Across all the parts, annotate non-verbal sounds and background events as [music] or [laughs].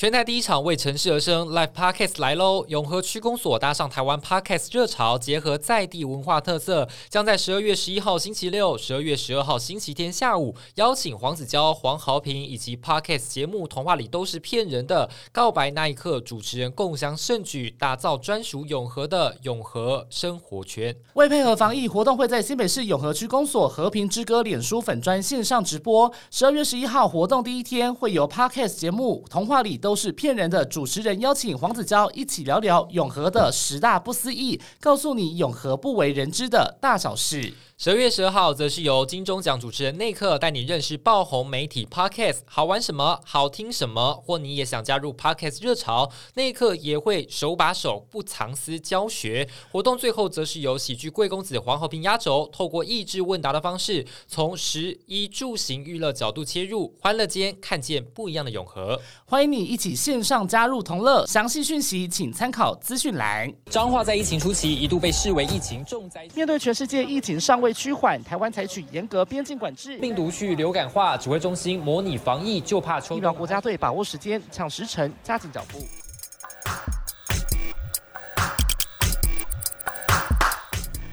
全台第一场为城市而生 Live Podcast 来喽！永和区公所搭上台湾 Podcast 热潮，结合在地文化特色，将在十二月十一号星期六、十二月十二号星期天下午，邀请黄子佼、黄豪平以及 Podcast 节目《童话里都是骗人的》告白那一刻主持人共襄盛举，打造专属永和的永和生活圈。为配合防疫，活动会在新北市永和区公所和平之歌脸书粉专线上直播。十二月十一号活动第一天，会有 Podcast 节目《童话里都》。都是骗人的。主持人邀请黄子佼一起聊聊永和的十大不思议，告诉你永和不为人知的大小事。十二月十二号，则是由金钟奖主持人内克带你认识爆红媒体 Podcast，好玩什么，好听什么，或你也想加入 Podcast 热潮，内克也会手把手、不藏私教学。活动最后，则是由喜剧贵公子黄和平压轴，透过益智问答的方式，从十一住行娱乐角度切入，欢乐间看见不一样的永和。欢迎你一起线上加入同乐，详细讯息请参考资讯栏。彰化在疫情初期一度被视为疫情重灾，面对全世界疫情尚未。趋缓，台湾采取严格边境管制，病毒去流感化，指挥中心模拟防疫，就怕抽。疫苗国家队把握时间，抢时辰，加紧脚步。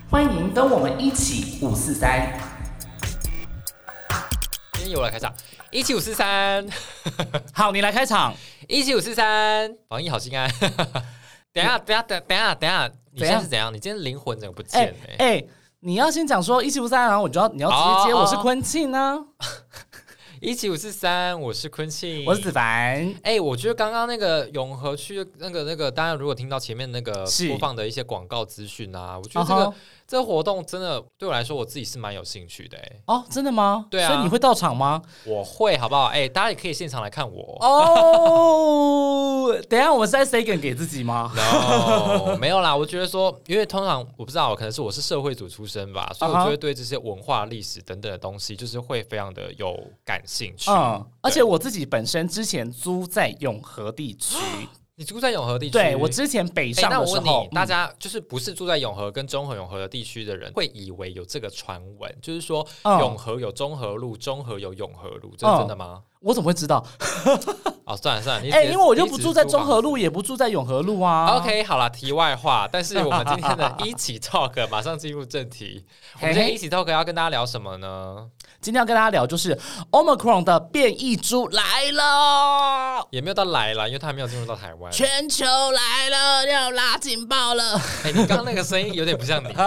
欢迎跟我们一起五四三。今天由我来开场，一起五四三。[laughs] 好，你来开场，一起五四三，防疫好心安。[laughs] 等下，等下，等，等下，等下，你现在是怎样？你今天灵魂怎么不见了？哎。你要先讲说一七五三，然后我就要你要直接接我是昆庆呢。一七五四三，我是昆庆，我是子凡。哎，我觉得刚刚那个永和区那个那个，大家如果听到前面那个播放的一些广告资讯啊，我觉得这个。这个活动真的对我来说，我自己是蛮有兴趣的哎。哦，真的吗？对啊。所以你会到场吗？我会，好不好？哎，大家也可以现场来看我。哦，[laughs] 等下我们是在 say 梗给自己吗？No，[laughs] 没有啦。我觉得说，因为通常我不知道，可能是我是社会组出身吧，所以我就会对这些文化、历史等等的东西，就是会非常的有感兴趣。嗯，而且我自己本身之前租在永和地区。[gasps] 你住在永和地区？对我之前北上的时候，大家就是不是住在永和跟中和永和的地区的人，会以为有这个传闻，就是说永和有中和路，中和有永和路，这是真的吗？我怎么会知道？[laughs] 哦，算了算了，哎，[laughs] 因为我就不住在中和路，也不住在永和路啊。OK，好了，题外话，但是我们今天的 [laughs] 一起 talk 马上进入正题。我们今天一起 talk 要跟大家聊什么呢？今天要跟大家聊就是 Omicron 的变异株来了，也没有到来了，因为它还没有进入到台湾。全球来了，要拉警报了。哎，你刚刚那个声音有点不像你。[laughs]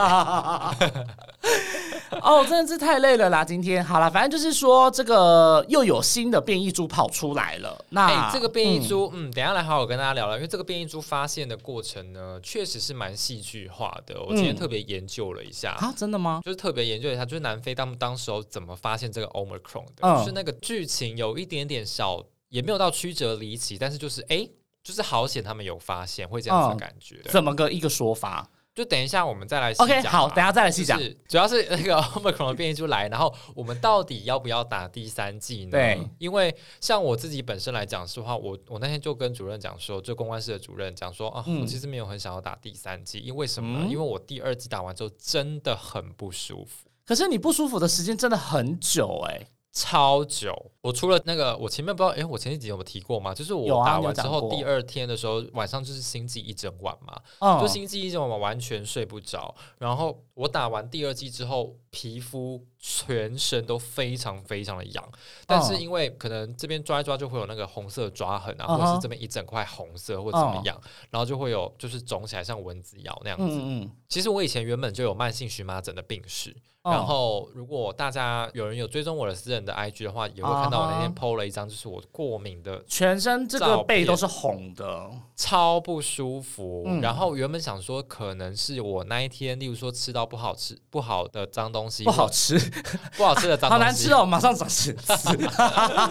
[laughs] 哦，真的是太累了啦！今天好了，反正就是说这个又有新的变异株跑出来了。那这个变异株，嗯，等下来好好跟大家聊聊，因为这个变异株发现的过程呢，确实是蛮戏剧化的。我今天特别研究了一下啊，真的吗？就是特别研究一下，就是南非他们当时候怎么发现这个 Omicron 的，就是那个剧情有一点点小，也没有到曲折离奇，但是就是哎，就是好险他们有发现，会这样子的感觉。怎么个一个说法？就等一下，我们再来。OK，好，等下再来细讲。主要是那个 [laughs] Omicron 的变异就来，然后我们到底要不要打第三剂呢？对，因为像我自己本身来讲实话，我我那天就跟主任讲说，就公关室的主任讲说啊，我其实没有很想要打第三剂，因为什么呢？因为我第二剂打完之后真的很不舒服。可是你不舒服的时间真的很久哎。超久，我除了那个，我前面不知道，哎，我前几集有没有提过吗？就是我打完之后，第二天的时候晚上就是心悸一整晚嘛，就心悸一整晚，完全睡不着。然后我打完第二剂之后，皮肤全身都非常非常的痒，但是因为可能这边抓一抓就会有那个红色抓痕啊，或者是这边一整块红色或者怎么样，然后就会有就是肿起来像蚊子咬那样子。嗯嗯。其实我以前原本就有慢性荨麻疹的病史。然后，如果大家有人有追踪我的私人的 IG 的话，也会看到我那天 PO 了一张，就是我过敏的全身这个背都是红的，超不舒服。然后原本想说，可能是我那一天，例如说吃到不好吃、不好的脏东西，不好吃、不好吃的脏 [laughs] 东西，好难吃哦，马上长疹子。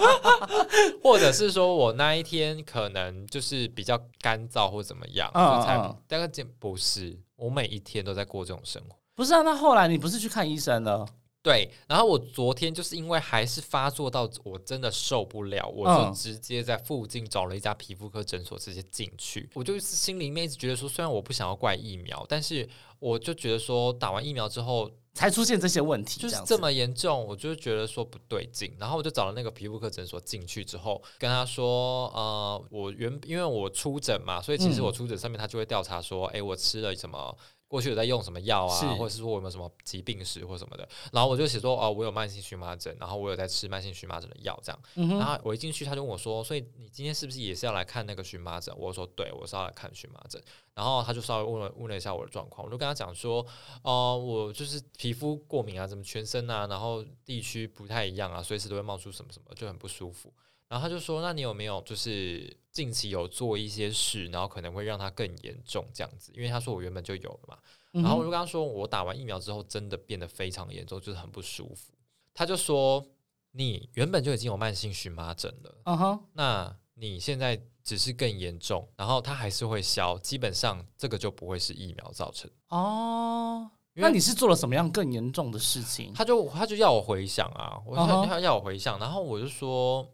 [laughs] 或者是说我那一天可能就是比较干燥或怎么样，才大概这不是，我每一天都在过这种生活。不是啊，那后来你不是去看医生了？对，然后我昨天就是因为还是发作到我真的受不了，我就直接在附近找了一家皮肤科诊所，直接进去。我就是心里面一直觉得说，虽然我不想要怪疫苗，但是我就觉得说，打完疫苗之后。才出现这些问题，就是这么严重，我就觉得说不对劲，然后我就找了那个皮肤科诊所进去之后，跟他说，呃，我原因为我出诊嘛，所以其实我出诊上面他就会调查说，哎，我吃了什么。过去有在用什么药啊，或者是说我有没有什么疾病史或什么的，然后我就写说哦，我有慢性荨麻疹，然后我有在吃慢性荨麻疹的药这样。然后我一进去他就问我说，所以你今天是不是也是要来看那个荨麻疹？我说对，我是要来看荨麻疹。然后他就稍微问了问了一下我的状况，我就跟他讲说，哦，我就是皮肤过敏啊，怎么全身啊，然后地区不太一样啊，随时都会冒出什么什么，就很不舒服。然后他就说，那你有没有就是近期有做一些事，然后可能会让它更严重这样子？因为他说我原本就有了嘛。然后我就跟他说，我打完疫苗之后真的变得非常严重，就是很不舒服。他就说，你原本就已经有慢性荨麻疹了，嗯哼，那你现在只是更严重，然后它还是会消，基本上这个就不会是疫苗造成。哦，那你是做了什么样更严重的事情？他就他就要我回想啊，我他他要我回想，然后我就说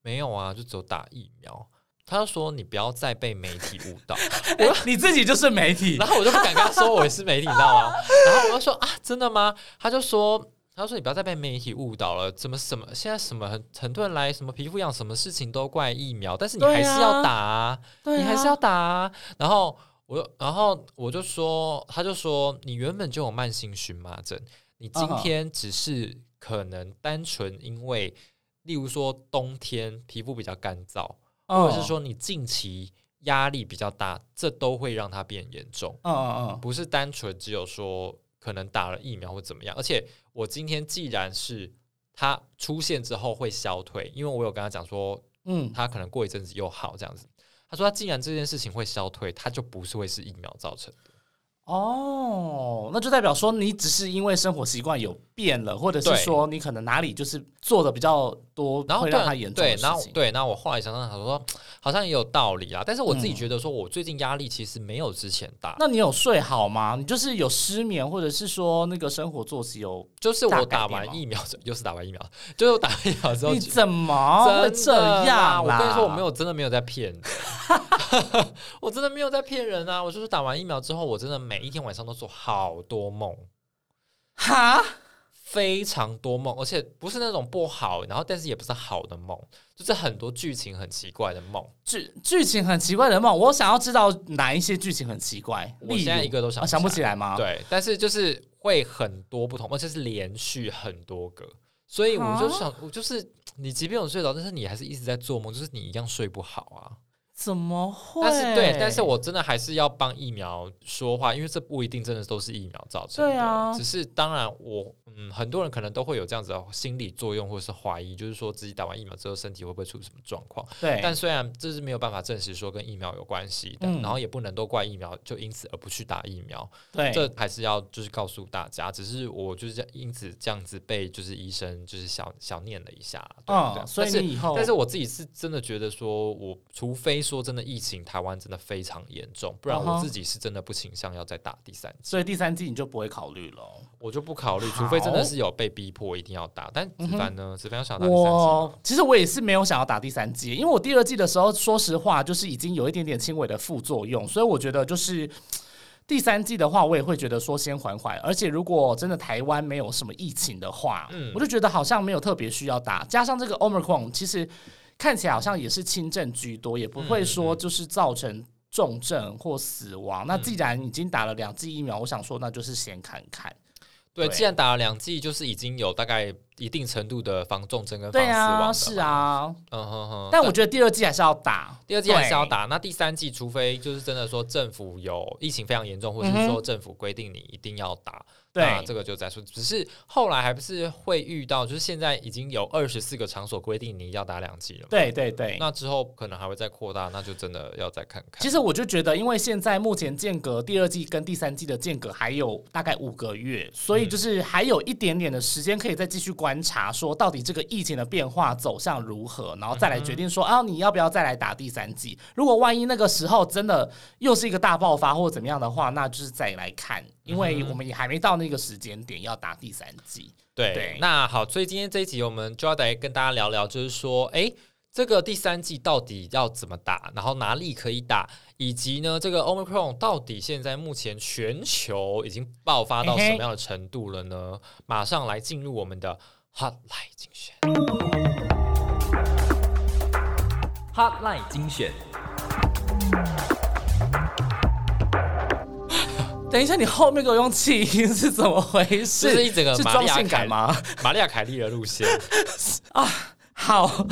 没有啊，就只有打疫苗。他就说：“你不要再被媒体误导，[laughs] 我你自己就是媒体。”然后我就不敢跟他说我是媒体，你知道吗？然后我就说：“啊，真的吗？”他就说：“他说你不要再被媒体误导了，怎么什么现在什么很很多人来什么皮肤痒，什么事情都怪疫苗，但是你还是要打，你还是要打。”然后我，然后我就说，他就说：“你原本就有慢性荨麻疹，你今天只是可能单纯因为，例如说冬天皮肤比较干燥。”或者是说你近期压力比较大，这都会让它变严重。嗯嗯嗯，不是单纯只有说可能打了疫苗或怎么样。而且我今天既然是它出现之后会消退，因为我有跟他讲说，嗯，他可能过一阵子又好这样子。他说他既然这件事情会消退，他就不是会是疫苗造成的。哦，那就代表说你只是因为生活习惯有变了，或者是说你可能哪里就是做的比较多，然后让它严重。对，然后对，那我后来想想，他说好像也有道理啊。但是我自己觉得说，我最近压力其实没有之前大。那你有睡好吗？你就是有失眠，或者是说那个生活作息有？就是我打完疫苗，[laughs] 又是打完疫苗，就是我打完疫苗之后，你怎么会这样？我跟你说，我没有真的没有在骗人，[laughs] 我真的没有在骗人啊！我就是打完疫苗之后，我真的。每一天晚上都做好多梦，哈，非常多梦，而且不是那种不好，然后但是也不是好的梦，就是很多剧情很奇怪的梦，剧剧情很奇怪的梦。我想要知道哪一些剧情很奇怪，我现在一个都想想不起来吗？对，但是就是会很多不同，而且是连续很多个，所以我就想，我就是你，即便有睡着，但是你还是一直在做梦，就是你一样睡不好啊。怎么会？但是对，但是我真的还是要帮疫苗说话，因为这不一定真的都是疫苗造成的。对啊，只是当然我嗯，很多人可能都会有这样子的心理作用或者是怀疑，就是说自己打完疫苗之后身体会不会出什么状况？对。但虽然这是没有办法证实说跟疫苗有关系的，然后也不能都怪疫苗，就因此而不去打疫苗。对。这还是要就是告诉大家，只是我就是因此这样子被就是医生就是小小念了一下。嗯。所以你以后，但是我自己是真的觉得说，我除非说真的疫情。台湾真的非常严重，不然我自己是真的不倾向要再打第三季。所以第三季你就不会考虑了？我就不考虑，除非真的是有被逼迫一定要打。但子凡呢？子凡想打第三季其实我也是没有想要打第三季，因为我第二季的时候，说实话就是已经有一点点轻微的副作用，所以我觉得就是第三季的话，我也会觉得说先缓缓。而且如果真的台湾没有什么疫情的话，嗯，我就觉得好像没有特别需要打。加上这个 Omicron，其实。看起来好像也是轻症居多，也不会说就是造成重症或死亡。那既然已经打了两剂疫苗，我想说那就是先看看。对，既然打了两剂，就是已经有大概一定程度的防重症跟防死亡。是啊，嗯哼哼。但我觉得第二剂还是要打，第二剂还是要打。那第三剂，除非就是真的说政府有疫情非常严重，或者是说政府规定你一定要打。对，这个就再说。只是后来还不是会遇到，就是现在已经有二十四个场所规定你要打两剂了。对对对，那之后可能还会再扩大，那就真的要再看看。其实我就觉得，因为现在目前间隔第二季跟第三季的间隔还有大概五个月，所以就是还有一点点的时间可以再继续观察，说到底这个疫情的变化走向如何，然后再来决定说啊，你要不要再来打第三季？如果万一那个时候真的又是一个大爆发或者怎么样的话，那就是再来看。因为我们也还没到那个时间点要打第三季。对，那好，所以今天这一集我们就要来跟大家聊聊，就是说，哎，这个第三季到底要怎么打，然后哪里可以打，以及呢，这个 Omicron 到底现在目前全球已经爆发到什么样的程度了呢？马上来进入我们的 Hotline 精选，Hotline 精选。等一下，你后面给我用气音是怎么回事？是一整个是装性感吗？[laughs] 玛利亚凯莉的路线 [laughs] 啊，好，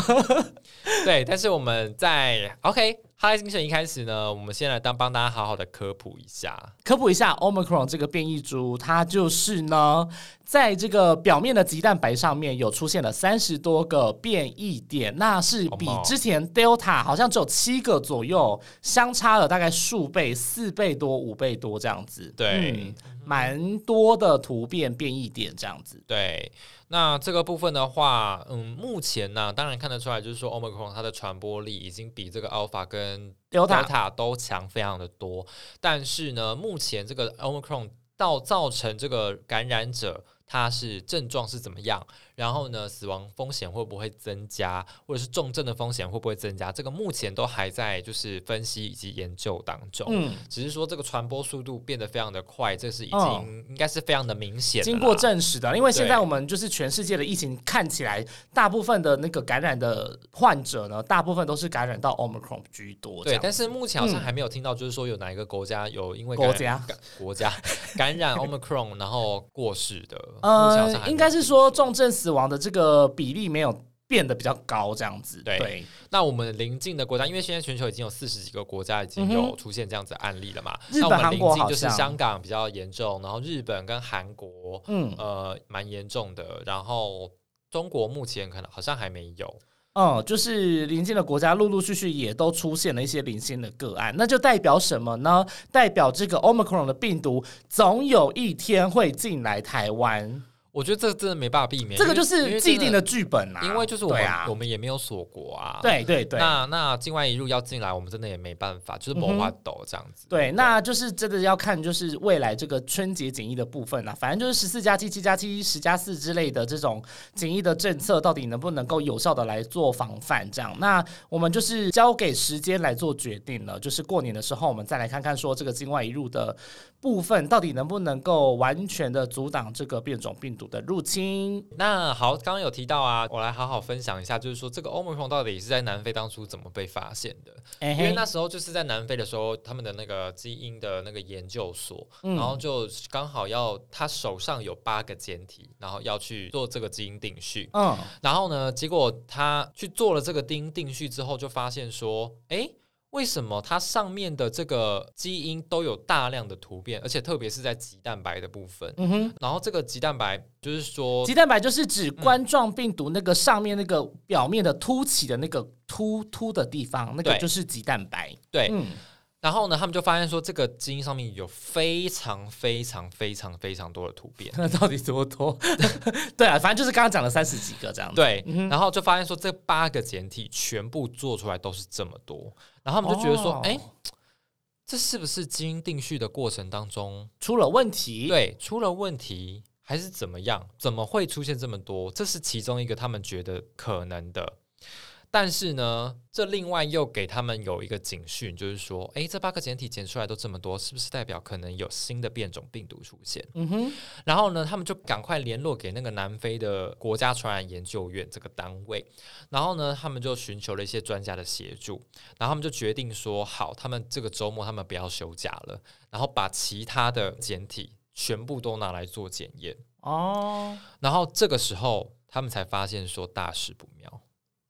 [laughs] 对，但是我们在 OK。哈雷精神一开始呢，我们先来当帮大家好好的科普一下，科普一下 Omicron 这个变异株，它就是呢，在这个表面的鸡蛋白上面有出现了三十多个变异点，那是比之前 Delta 好像只有七个左右，相差了大概数倍，四倍多、五倍多这样子，对，蛮多的突变变异点这样子，对。那这个部分的话，嗯，目前呢，当然看得出来，就是说，Omicron 它的传播力已经比这个 Alpha 跟 Delta 都强非常的多。但是呢，目前这个 Omicron 到造成这个感染者。它是症状是怎么样？然后呢，死亡风险会不会增加，或者是重症的风险会不会增加？这个目前都还在就是分析以及研究当中。嗯，只是说这个传播速度变得非常的快，这是已经应该是非常的明显，经过证实的。因为现在我们就是全世界的疫情看起来，大部分的那个感染的患者呢，大部分都是感染到 Omicron 居多。对，但是目前好像还没有听到，就是说有哪一个国家有因为国家国家 [laughs] 感染 Omicron 然后过世的。呃，应该是说重症死亡的这个比例没有变得比较高，这样子。对，那我们邻近的国家，因为现在全球已经有四十几个国家已经有出现这样子案例了嘛。那我们邻近就是香港比较严重，然后日本跟韩国，嗯，呃，蛮严重的。然后中国目前可能好像还没有。嗯，就是邻近的国家陆陆续续也都出现了一些零星的个案，那就代表什么呢？代表这个 Omicron 的病毒总有一天会进来台湾。我觉得这真的没办法避免，这个就是既定的剧本啊。因为就是我们我们也没有锁国啊。对对对。那那境外一入要进来，我们真的也没办法，就是谋划抖这样子。对，那就是真的要看就是未来这个春节检疫的部分啊，反正就是十四加七、七加七、十加四之类的这种检疫的政策，到底能不能够有效的来做防范？这样，那我们就是交给时间来做决定了。就是过年的时候，我们再来看看说这个境外一入的部分，到底能不能够完全的阻挡这个变种病毒。的入侵，那好，刚刚有提到啊，我来好好分享一下，就是说这个欧盟 n 到底是在南非当初怎么被发现的？因为那时候就是在南非的时候，他们的那个基因的那个研究所，然后就刚好要他手上有八个简体，然后要去做这个基因定序，嗯，然后呢，结果他去做了这个基因定序之后，就发现说，哎。为什么它上面的这个基因都有大量的突变，而且特别是在鸡蛋白的部分？嗯哼，然后这个鸡蛋白就是说，鸡蛋白就是指冠状病毒那个上面那个表面的凸起的那个凸凸的地方，那个就是鸡蛋白。对。然后呢，他们就发现说，这个基因上面有非常非常非常非常多的突变。[laughs] 那到底多多？[laughs] 对啊，反正就是刚刚讲了三十几个这样。对，然后就发现说，这八个简体全部做出来都是这么多。然后他们就觉得说，哎，这是不是基因定序的过程当中出了问题？对，出了问题还是怎么样？怎么会出现这么多？这是其中一个他们觉得可能的。但是呢，这另外又给他们有一个警讯，就是说，哎，这八个简体检出来都这么多，是不是代表可能有新的变种病毒出现？嗯哼。然后呢，他们就赶快联络给那个南非的国家传染研究院这个单位，然后呢，他们就寻求了一些专家的协助，然后他们就决定说，好，他们这个周末他们不要休假了，然后把其他的简体全部都拿来做检验。哦。然后这个时候，他们才发现说大事不妙。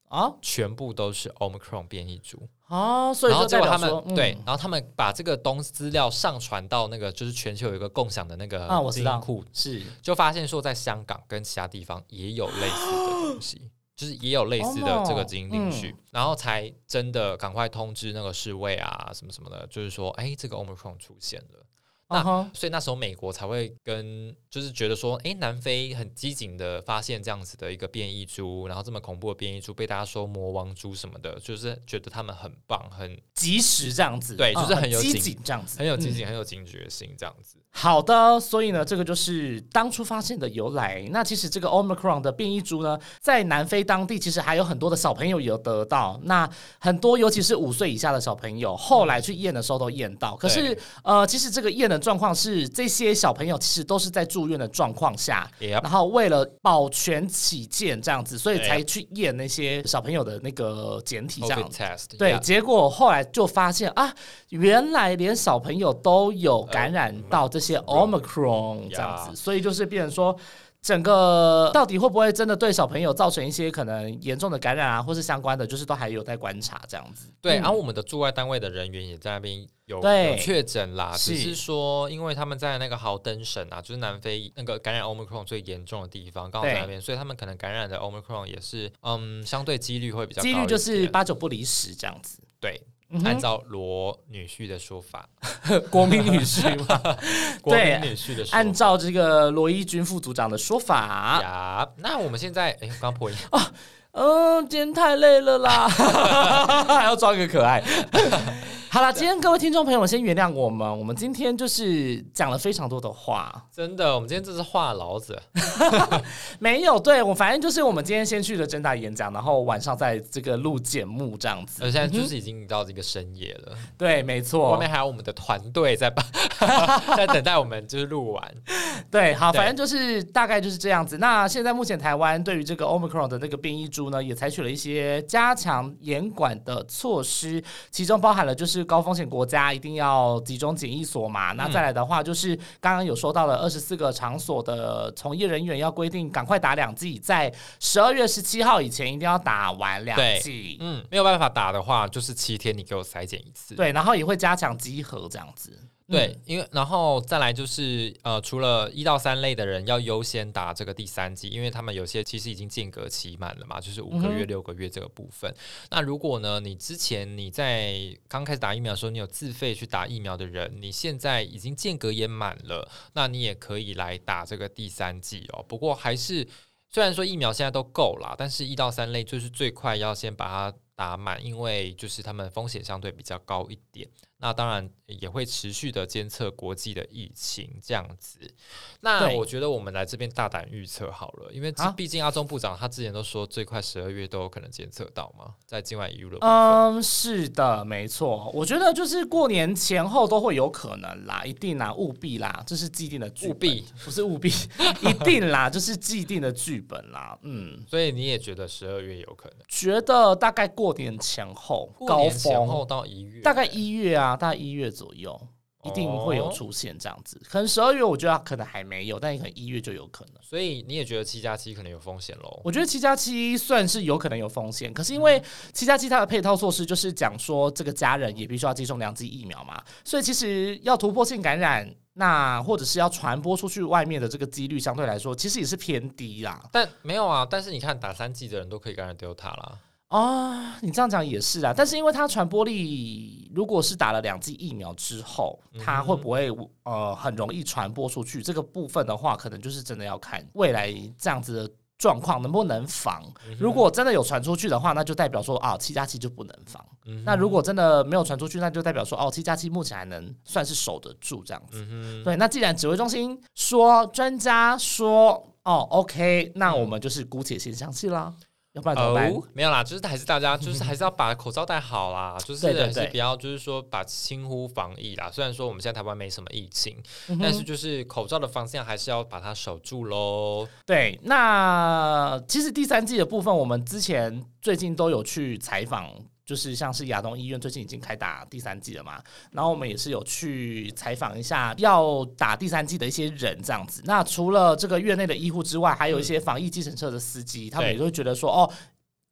啊，全部都是 Omicron 变异株。啊，所以然后结果他们对，然后他们把这个东资料上传到那个就是全球有一个共享的那个基因库，是。就发现说在香港跟其他地方也有类似的东西，[gasps] 就是也有类似的这个基因定序，然后才真的赶快通知那个侍卫啊什么什么的，就是说哎，这个 Omicron 出现了。那所以那时候美国才会跟，就是觉得说，哎，南非很机警的发现这样子的一个变异株，然后这么恐怖的变异株被大家说魔王株什么的，就是觉得他们很棒，很及时这样子，对，就是很有机警这样子，很有机警，很有警觉性这样子。好的，所以呢，这个就是当初发现的由来。那其实这个 Omicron 的变异株呢，在南非当地其实还有很多的小朋友有得到，那很多尤其是五岁以下的小朋友，后来去验的时候都验到。可是呃，其实这个验的状况是这些小朋友其实都是在住院的状况下，然后为了保全起见这样子，所以才去验那些小朋友的那个简体这样。对，结果后来就发现啊，原来连小朋友都有感染到这。些 omicron 这样子，所以就是变成说，整个到底会不会真的对小朋友造成一些可能严重的感染啊，或是相关的，就是都还有在观察这样子。对，然后我们的驻外单位的人员也在那边有有确诊啦，只是说因为他们在那个豪登省啊，就是南非那个感染 omicron 最严重的地方，刚好在那边，所以他们可能感染的 omicron 也是嗯，相对几率会比较几率就是八九不离十这样子。对。按照罗女婿的说法，[laughs] 国民女婿嘛，[laughs] 国民女婿的说法，按照这个罗伊军副组长的说法。呀，那我们现在哎，刚破音。啊，嗯，今天太累了啦，[laughs] 还要装一个可爱。[laughs] 好了，今天各位听众朋友们，先原谅我们。我们今天就是讲了非常多的话，真的，我们今天这是话痨子，[laughs] 没有。对我，反正就是我们今天先去了真大演讲，然后晚上在这个录节目这样子。而现在就是已经到这个深夜了，对，没错。后面还有我们的团队在把在等待我们，就是录完。对，好，反正就是大概就是这样子。那现在目前台湾对于这个 omicron 的那个变异株呢，也采取了一些加强严管的措施，其中包含了就是。高风险国家一定要集中检疫所嘛？那再来的话，就是刚刚有说到了二十四个场所的从业人员要规定赶快打两剂，在十二月十七号以前一定要打完两剂。嗯，没有办法打的话，就是七天你给我筛检一次。对，然后也会加强集合这样子。对，因为然后再来就是呃，除了一到三类的人要优先打这个第三剂，因为他们有些其实已经间隔期满了嘛，就是五个月、六个月这个部分。那如果呢，你之前你在刚开始打疫苗的时候，你有自费去打疫苗的人，你现在已经间隔也满了，那你也可以来打这个第三剂哦。不过还是虽然说疫苗现在都够了，但是一到三类就是最快要先把它打满，因为就是他们风险相对比较高一点。那当然也会持续的监测国际的疫情这样子。那我觉得我们来这边大胆预测好了，因为毕竟阿中部长他之前都说最快十二月都有可能监测到嘛，在境外移入的嗯，是的，没错。我觉得就是过年前后都会有可能啦，一定啦，务必啦，这是既定的剧本，务必不是务必，一定啦，这是既定的剧本啦。嗯，所以你也觉得十二月有可能？觉得大概过年前后，高峰后到一月，大概一月啊。大概一月左右，一定会有出现这样子。可能十二月，我觉得可能还没有，但可能一月就有可能。所以你也觉得七加七可能有风险喽？我觉得七加七算是有可能有风险，可是因为七加七它的配套措施就是讲说，这个家人也必须要接种两剂疫苗嘛，所以其实要突破性感染，那或者是要传播出去外面的这个几率相对来说，其实也是偏低啦。但没有啊，但是你看打三剂的人都可以感染 Delta 啦。啊，你这样讲也是啊，但是因为它传播力，如果是打了两剂疫苗之后，它会不会呃很容易传播出去？这个部分的话，可能就是真的要看未来这样子的状况能不能防。如果真的有传出去的话，那就代表说啊七加七就不能防。那如果真的没有传出去，那就代表说哦七加七目前还能算是守得住这样子。对，那既然指挥中心说，专家说哦 OK，那我们就是姑且先相信啦。哦，没有啦，就是还是大家就是还是要把口罩戴好啦，[laughs] 就是还是不要就是说把轻忽防疫啦。虽然说我们现在台湾没什么疫情，但是就是口罩的方向还是要把它守住喽。对，那其实第三季的部分，我们之前最近都有去采访。就是像是亚东医院最近已经开打第三季了嘛，然后我们也是有去采访一下要打第三季的一些人这样子。那除了这个院内的医护之外，还有一些防疫计程车的司机，他们也会觉得说，哦，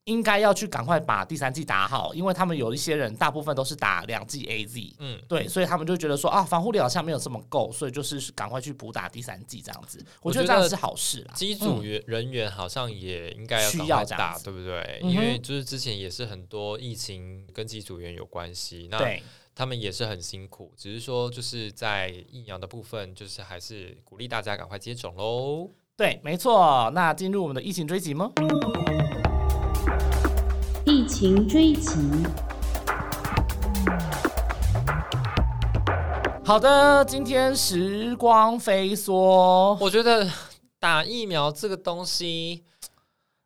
应该要去赶快把第三季打好，因为他们有一些人大部分都是打两季 A Z，嗯，对，所以他们就觉得说啊，防护力好像没有这么够，所以就是赶快去补打第三季这样子。我觉得这样是好事啦。机组员人员好像也应该要需要打，对不对？因为就是之前也是很多疫情跟机组员有关系，那他们也是很辛苦。只是说就是在疫苗的部分，就是还是鼓励大家赶快接种喽。对，没错。那进入我们的疫情追击吗？疫情追击。好的，今天时光飞梭。我觉得打疫苗这个东西，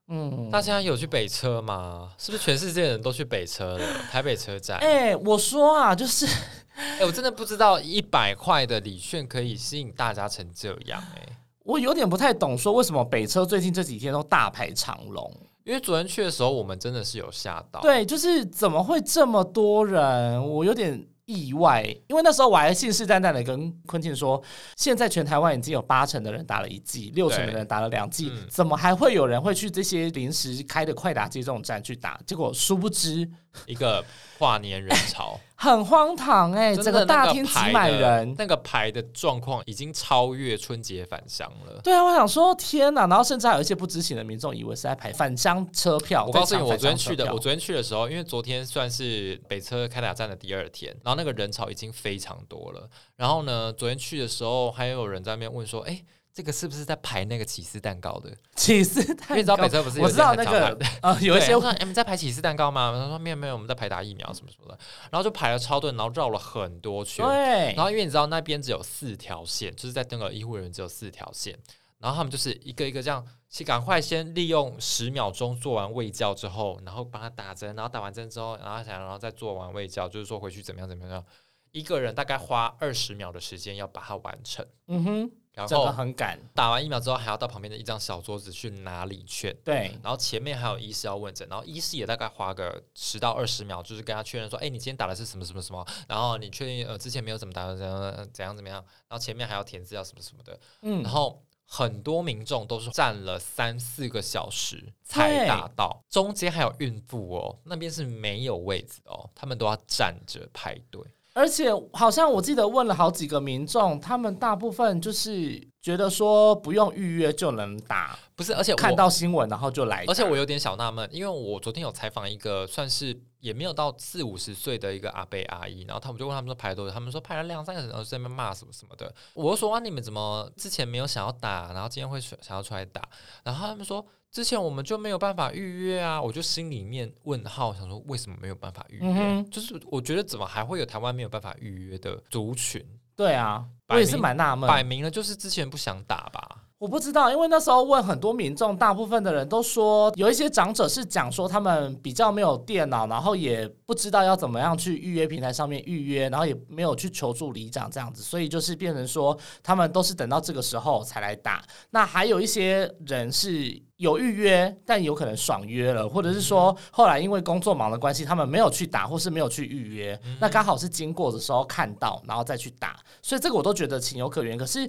嗯，大家有去北车吗？是不是全世界人都去北车了？[laughs] 台北车站。哎，我说啊，就是，哎，我真的不知道一百块的礼券可以吸引大家成这样。哎，我有点不太懂，说为什么北车最近这几天都大排长龙。因为昨天去的时候，我们真的是有吓到。对，就是怎么会这么多人？我有点意外，因为那时候我还信誓旦旦的跟坤庆说，现在全台湾已经有八成的人打了一剂，六成的人打了两剂，怎么还会有人会去这些临时开的快打接种站去打？结果殊不知，一个跨年人潮。[laughs] 很荒唐哎，整个大厅挤满人，那个排的状况已经超越春节返乡了。对啊，我想说天哪，然后甚至还有一些不知情的民众以为是在排返乡车票。我告诉你，我昨天去的，我昨天去的时候，因为昨天算是北车开打站的第二天，然后那个人潮已经非常多了。然后呢，昨天去的时候，还有人在那边问说：“哎。”这个是不是在排那个起司蛋糕的起司蛋糕？因为你知道北车不是我知道那个啊，[laughs] 有一些我看你们在排起司蛋糕吗？他说没有没有，我们在排打疫苗什么什么的。然后就排了超多，然后绕了很多圈。对。然后因为你知道那边只有四条线，就是在那个医护人员只有四条线，然后他们就是一个一个这样，去赶快先利用十秒钟做完胃教之后，然后帮他打针，然后打完针之后，然后想然后再做完胃教，就是说回去怎么样怎么样，一个人大概花二十秒的时间要把它完成。嗯哼。然后很赶，打完疫苗之后还要到旁边的一张小桌子去拿礼券。对，然后前面还有医师要问诊，然后医师也大概花个十到二十秒，就是跟他确认说：“哎，你今天打的是什么什么什么？”然后你确定呃之前没有怎么打的怎样怎样怎么样？然后前面还要填资料什么什么的。嗯，然后很多民众都是站了三四个小时才打到，中间还有孕妇哦，那边是没有位置哦，他们都要站着排队。而且好像我记得问了好几个民众，他们大部分就是觉得说不用预约就能打，不是？而且看到新闻然后就来。而且我有点小纳闷，因为我昨天有采访一个算是也没有到四五十岁的一个阿伯阿姨，然后他们就问他们说排多久，他们说排了两三个小时，然后在那边骂什么什么的。我就说啊，你们怎么之前没有想要打，然后今天会想要出来打？然后他们说。之前我们就没有办法预约啊，我就心里面问号，想说为什么没有办法预约？就是我觉得怎么还会有台湾没有办法预约的族群？对啊，我也是蛮纳闷，摆明了就是之前不想打吧。我不知道，因为那时候问很多民众，大部分的人都说，有一些长者是讲说他们比较没有电脑，然后也不知道要怎么样去预约平台上面预约，然后也没有去求助里长这样子，所以就是变成说他们都是等到这个时候才来打。那还有一些人是有预约，但有可能爽约了，或者是说后来因为工作忙的关系，他们没有去打，或是没有去预约，那刚好是经过的时候看到，然后再去打，所以这个我都觉得情有可原。可是。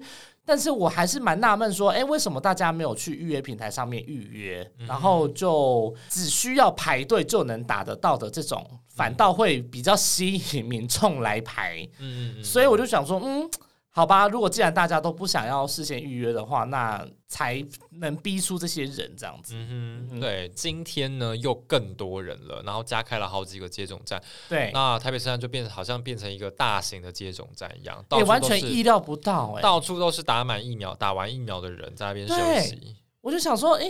但是我还是蛮纳闷，说，哎，为什么大家没有去预约平台上面预约，然后就只需要排队就能打得到的这种，反倒会比较吸引民众来排。嗯嗯所以我就想说，嗯。好吧，如果既然大家都不想要事先预约的话，那才能逼出这些人这样子。嗯哼，对，今天呢又更多人了，然后加开了好几个接种站。对，那台北车站就变成好像变成一个大型的接种站一样，也完全意料不到，哎，到处都是打满疫苗、打完疫苗的人在那边休息。我就想说，哎，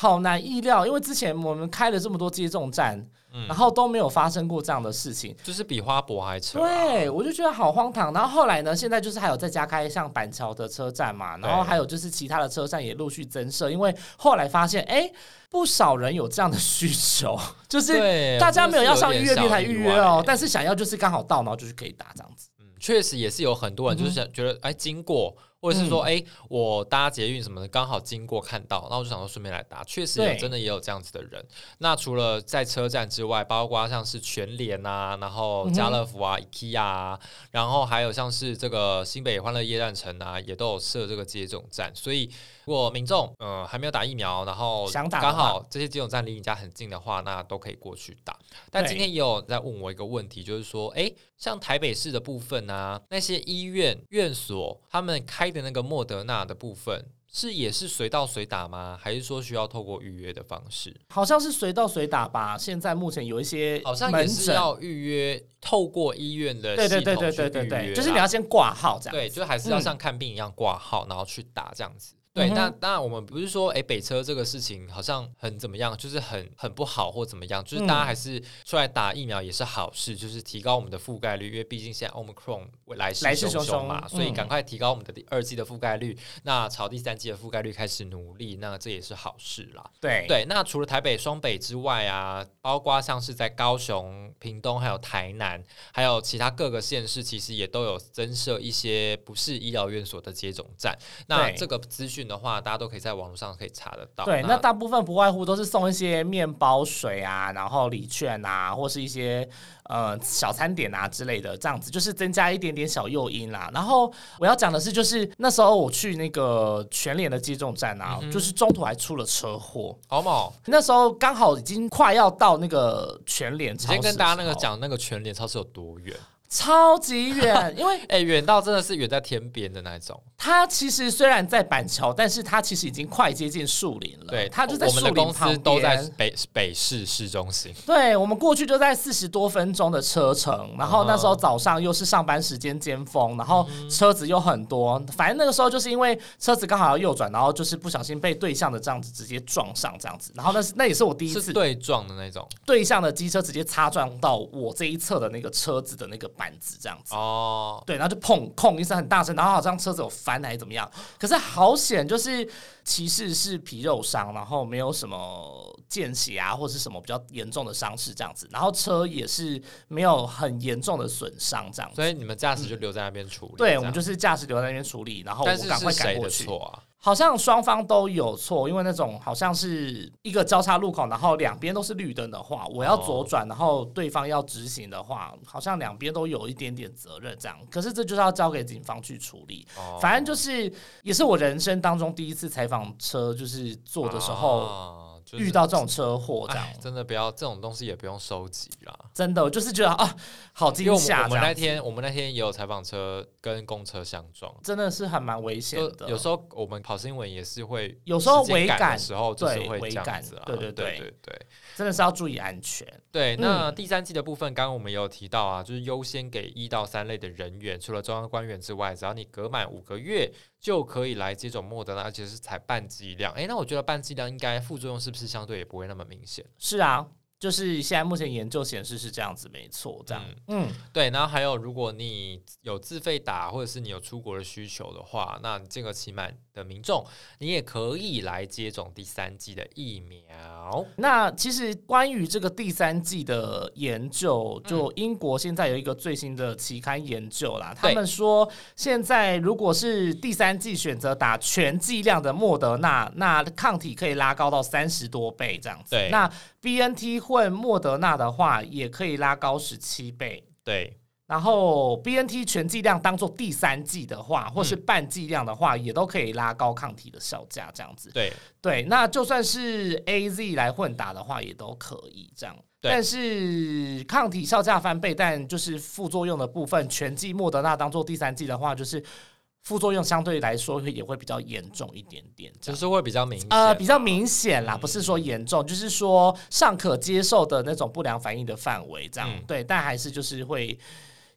好难意料，因为之前我们开了这么多接种站。然后都没有发生过这样的事情，就是比花博还扯。对，我就觉得好荒唐。然后后来呢，现在就是还有再加开像板桥的车站嘛，然后还有就是其他的车站也陆续增设，因为后来发现，哎，不少人有这样的需求，[laughs] 就是大家没有要上预约平台预约哦，但是想要就是刚好到，然后就是可以打这样子。嗯，确实也是有很多人就是想觉得，哎，经过。或者是说，哎，我搭捷运什么的，刚好经过看到，那我就想说顺便来搭。确实有，真的也有这样子的人。那除了在车站之外，包括像是全联啊，然后家乐福啊、IKEA 啊，然后还有像是这个新北欢乐夜站城啊，也都有设这个接种站。所以，如果民众呃还没有打疫苗，然后想打，刚好这些接种站离你家很近的话，那都可以过去打。但今天也有在问我一个问题，就是说，哎，像台北市的部分啊，那些医院院所他们开的那个莫德纳的部分是也是随到随打吗？还是说需要透过预约的方式？好像是随到随打吧。现在目前有一些好像也是要预约，透过医院的对对对对对对对，就是你要先挂号这样。对，就还是要像看病一样挂号，然后去打这样子。对，那当然我们不是说哎北车这个事情好像很怎么样，就是很很不好或怎么样，就是大家还是出来打疫苗也是好事，就是提高我们的覆盖率，因为毕竟现在 Omicron 来势汹汹嘛，所以赶快提高我们的第二季的覆盖率，那朝第三季的覆盖率开始努力，那这也是好事啦。对对，那除了台北双北之外啊，包括像是在高雄、屏东还有台南，还有其他各个县市，其实也都有增设一些不是医疗院所的接种站。那这个资讯。的话，大家都可以在网络上可以查得到。对，那大部分不外乎都是送一些面包、水啊，然后礼券啊，或是一些呃小餐点啊之类的，这样子就是增加一点点小诱因啦。然后我要讲的是，就是那时候我去那个全联的接种站啊，就是中途还出了车祸。好嘛，那时候刚好已经快要到那个全联，先跟大家那个讲那个全联超市有多远。超级远，[laughs] 因为哎，远到真的是远在天边的那种。它其实虽然在板桥，但是它其实已经快接近树林了。对，它就在树林旁边。都在北北市市中心。对，我们过去就在四十多分钟的车程，然后那时候早上又是上班时间尖峰，然后车子又很多。反正那个时候就是因为车子刚好要右转，然后就是不小心被对向的这样子直接撞上这样子。然后那是那也是我第一次对撞的那种，对向的机车直接擦撞到我这一侧的那个车子的那个。板子这样子。哦，对，然后就砰砰一声很大声，然后好像车子有翻还是怎么样，可是好险，就是骑士是皮肉伤，然后没有什么见血啊，或者是什么比较严重的伤势这样子，然后车也是没有很严重的损伤这样，所以你们驾驶就留在那边处理，对我们就是驾驶留在那边处理，然后我赶快赶过去。好像双方都有错，因为那种好像是一个交叉路口，然后两边都是绿灯的话，我要左转，然后对方要直行的话，好像两边都有一点点责任这样。可是这就是要交给警方去处理。反正就是也是我人生当中第一次采访车，就是坐的时候。遇到这种车祸，这样真的不要这种东西也不用收集啦。真的，我就是觉得啊，好惊吓。我们那天我们那天也有采访车跟公车相撞，真的是还蛮危险的。有时候我们跑新闻也是会，有时候违感的时候就是会这样子对对对对对，真的是要注意安全。对，那第三季的部分，刚刚我们也有提到啊，就是优先给一到三类的人员，除了中央官员之外，只要你隔满五个月。就可以来接种莫德纳，而且是采半剂量。哎，那我觉得半剂量应该副作用是不是相对也不会那么明显？是啊。就是现在目前研究显示是这样子，没错，这样，嗯，对。然后还有，如果你有自费打，或者是你有出国的需求的话，那这个期满的民众，你也可以来接种第三剂的疫苗。那其实关于这个第三剂的研究，就英国现在有一个最新的期刊研究啦，他们说现在如果是第三剂选择打全剂量的莫德纳，那抗体可以拉高到三十多倍这样子。对，那 B N T 混莫德纳的话，也可以拉高十七倍。对，然后 B N T 全剂量当做第三剂的话，或是半剂量的话，也都可以拉高抗体的效价。这样子，对对。那就算是 A Z 来混打的话，也都可以这样。但是抗体效价翻倍，但就是副作用的部分，全剂莫德纳当做第三剂的话，就是。副作用相对来说会也会比较严重一点点，就是会比较明呃比较明显啦，不是说严重，就是说尚可接受的那种不良反应的范围这样，对，但还是就是会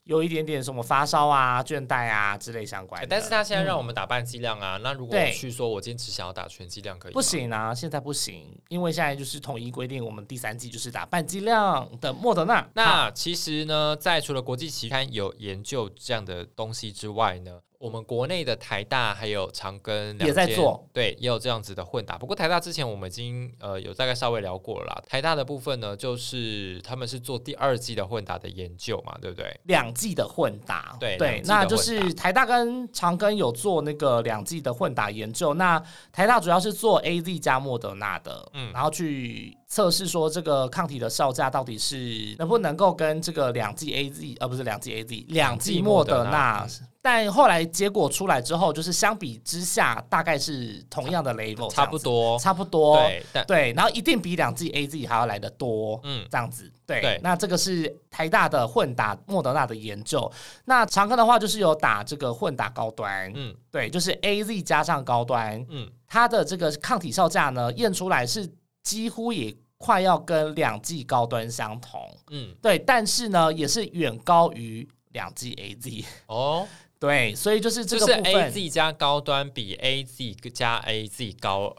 有一点点什么发烧啊、倦怠啊之类相关的。但是他现在让我们打半剂量啊，那如果去说我坚持想要打全剂量可以？不行啊，现在不行，因为现在就是统一规定，我们第三剂就是打半剂量的莫德纳。那其实呢，在除了国际期刊有研究这样的东西之外呢？我们国内的台大还有长庚也在做，对，也有这样子的混打。不过台大之前我们已经呃有大概稍微聊过了啦。台大的部分呢，就是他们是做第二季的混打的研究嘛，对不对？两季的混打，对对，那就是台大跟长庚有做那个两季的混打研究。那台大主要是做 A Z 加莫德纳的，嗯，然后去。测试说这个抗体的效价到底是能不能够跟这个两剂 A Z 呃不是两剂 A Z 两剂莫德纳，但后来结果出来之后，就是相比之下大概是同样的 level，差不多，差不多，对对，然后一定比两剂 A Z 还要来的多，嗯，这样子，对，那这个是台大的混打莫德纳的研究，那常科的话就是有打这个混打高端，嗯，对，就是 A Z 加上高端，嗯，它的这个抗体效价呢验出来是几乎也。快要跟两 G 高端相同，嗯，对，但是呢，也是远高于两 G AZ 哦，对，所以就是这个部分，AZ 加高端比 AZ 加 AZ 高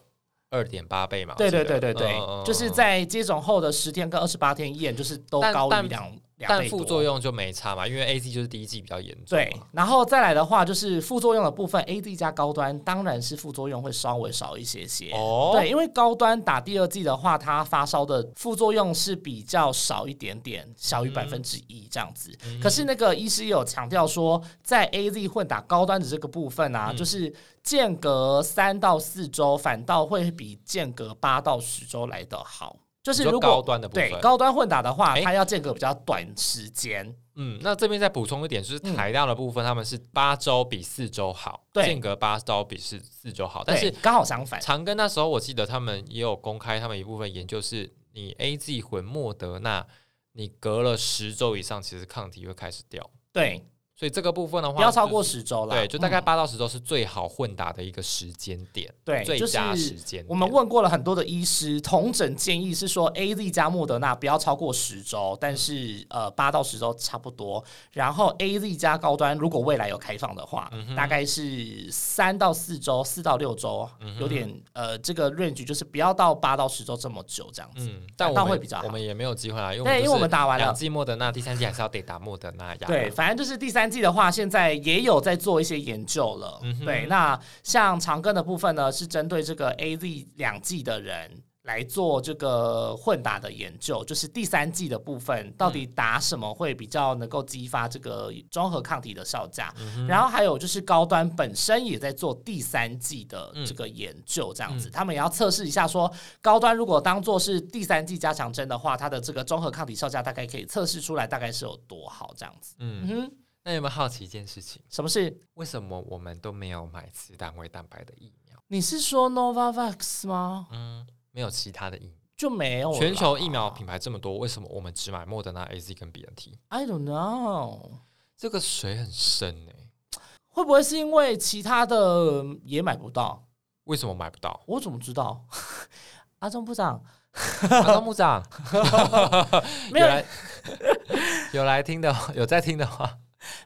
二点八倍嘛，对对对对对，就是在接种后的十天跟二十八天验，就是都高于两。但副作用就没差嘛，因为 A Z 就是第一季比较严重。对，然后再来的话，就是副作用的部分，A Z 加高端当然是副作用会稍微少一些些。哦，对，因为高端打第二季的话，它发烧的副作用是比较少一点点，小于百分之一这样子。可是那个医师有强调说，在 A Z 混打高端的这个部分啊，就是间隔三到四周，反倒会比间隔八到十周来的好。就是如果对高端混打的话，它要间隔比较短时间。嗯，那这边再补充一点，就是台大的部分，他们是八周比四周好，间隔八周比四四周好。但是刚好相反，长庚那时候我记得他们也有公开，他们一部分研究是，你 A Z 混莫德纳，你隔了十周以上，其实抗体会开始掉。对。所以这个部分的话，不要超过十周了。对，就大概八到十周是最好混打的一个时间点。对，最佳时间。我们问过了很多的医师，同诊建议是说，A Z 加莫德纳不要超过十周，但是呃八到十周差不多。然后 A Z 加高端，如果未来有开放的话，大概是三到四周，四到六周，有点呃这个 range 就是不要到八到十周这么久这样子。嗯，但我会比较好。我们也没有机会啊，因为因为我们打完了两剂莫德纳，第三剂还是要得打莫德纳呀。对，反正就是第三。三季的话，现在也有在做一些研究了。对，那像长庚的部分呢，是针对这个 A Z 两季的人。来做这个混打的研究，就是第三季的部分，到底打什么会比较能够激发这个综合抗体的效价？然后还有就是高端本身也在做第三季的这个研究，这样子，他们也要测试一下，说高端如果当做是第三季加强针的话，它的这个综合抗体效价大概可以测试出来，大概是有多好这样子。嗯哼，那有没有好奇一件事情？什么事？为什么我们都没有买次单位蛋白的疫苗？你是说 Novavax 吗？嗯。没有其他的疫苗，就没有。全球疫苗品牌这么多，为什么我们只买莫德纳、A Z 跟 B N T？I don't know，这个水很深哎。会不会是因为其他的也买不到？为什么买不到？我怎么知道？[laughs] 阿中部长，阿中部长，[laughs] 没有来，[laughs] 有来听的，有在听的话。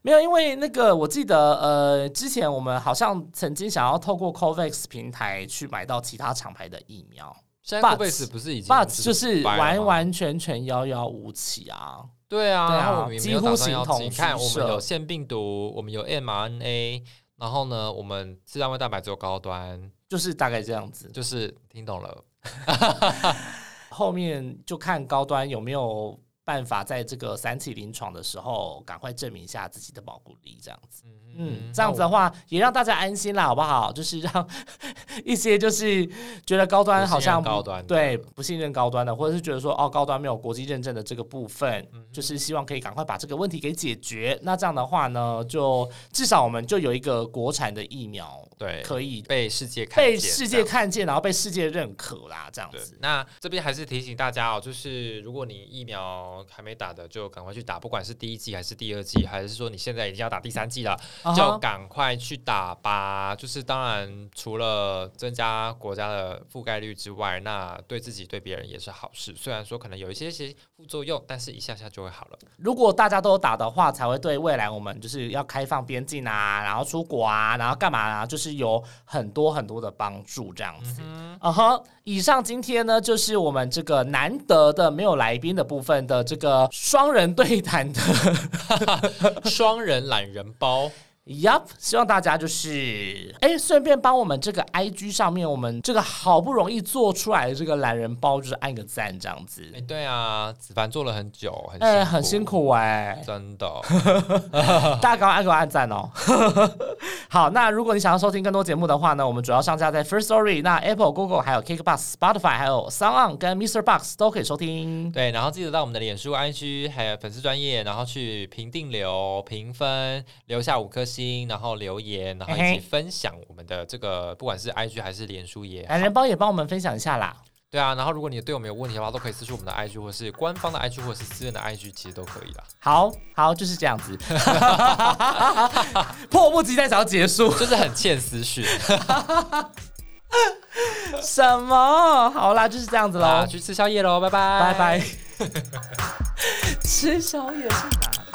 没有，因为那个我记得，呃，之前我们好像曾经想要透过 Covax 平台去买到其他厂牌的疫苗，现在 Covax 不是已经，But 就是完完全全遥遥无期啊！对啊，然后几乎形同你看，我们有腺病毒，我们有 mRNA，然后呢，我们自然位蛋白只有高端，就是大概这样子，就是听懂了，[laughs] 后面就看高端有没有。办法在这个三期临床的时候，赶快证明一下自己的保护力，这样子。这样子的话也让大家安心啦，好不好？[laughs] 就是让一些就是觉得高端好像高端对不信任高端的，或者是觉得说哦高端没有国际认证的这个部分，就是希望可以赶快把这个问题给解决。那这样的话呢，就至少我们就有一个国产的疫苗，对，可以被世界看被世界看见，然后被世界认可啦。这样子。那这边还是提醒大家哦，就是如果你疫苗还没打的，就赶快去打，不管是第一季还是第二季，还是说你现在已经要打第三季了。就赶快去打吧！就是当然，除了增加国家的覆盖率之外，那对自己对别人也是好事。虽然说可能有一些些副作用，但是一下下就会好了。如果大家都打的话，才会对未来我们就是要开放边境啊，然后出国啊，然后干嘛啊，就是有很多很多的帮助这样子。嗯哼，以上今天呢，就是我们这个难得的没有来宾的部分的这个双人对谈的 [laughs] [laughs] 双人懒人包。Yup，希望大家就是哎，顺便帮我们这个 IG 上面，我们这个好不容易做出来的这个懒人包，就是按个赞这样子。哎，对啊，子凡做了很久，很哎，很辛苦哎，真的。[laughs] 大家赶快按给我按赞哦。[laughs] 好，那如果你想要收听更多节目的话呢，我们主要上架在 First Story，那 Apple、Google 还有 Kickbox、Spotify 还有 Sound 跟 Mr. Box 都可以收听。对，然后记得到我们的脸书 IG 还有粉丝专业，然后去评定流评分，留下五颗星。然后留言，然后一起分享我们的这个，不管是 IG 还是脸书也，懒人包也帮我们分享一下啦。对啊，然后如果你对我们有问题的话，都可以私信我们的 IG，或是官方的 IG，或者是私人的 IG，其实都可以啦。好好，就是这样子，[laughs] 迫不及待想要结束，就是很欠私讯。[laughs] 什么？好啦，就是这样子喽，去吃宵夜喽，拜拜，拜拜。[laughs] 吃宵夜是哪？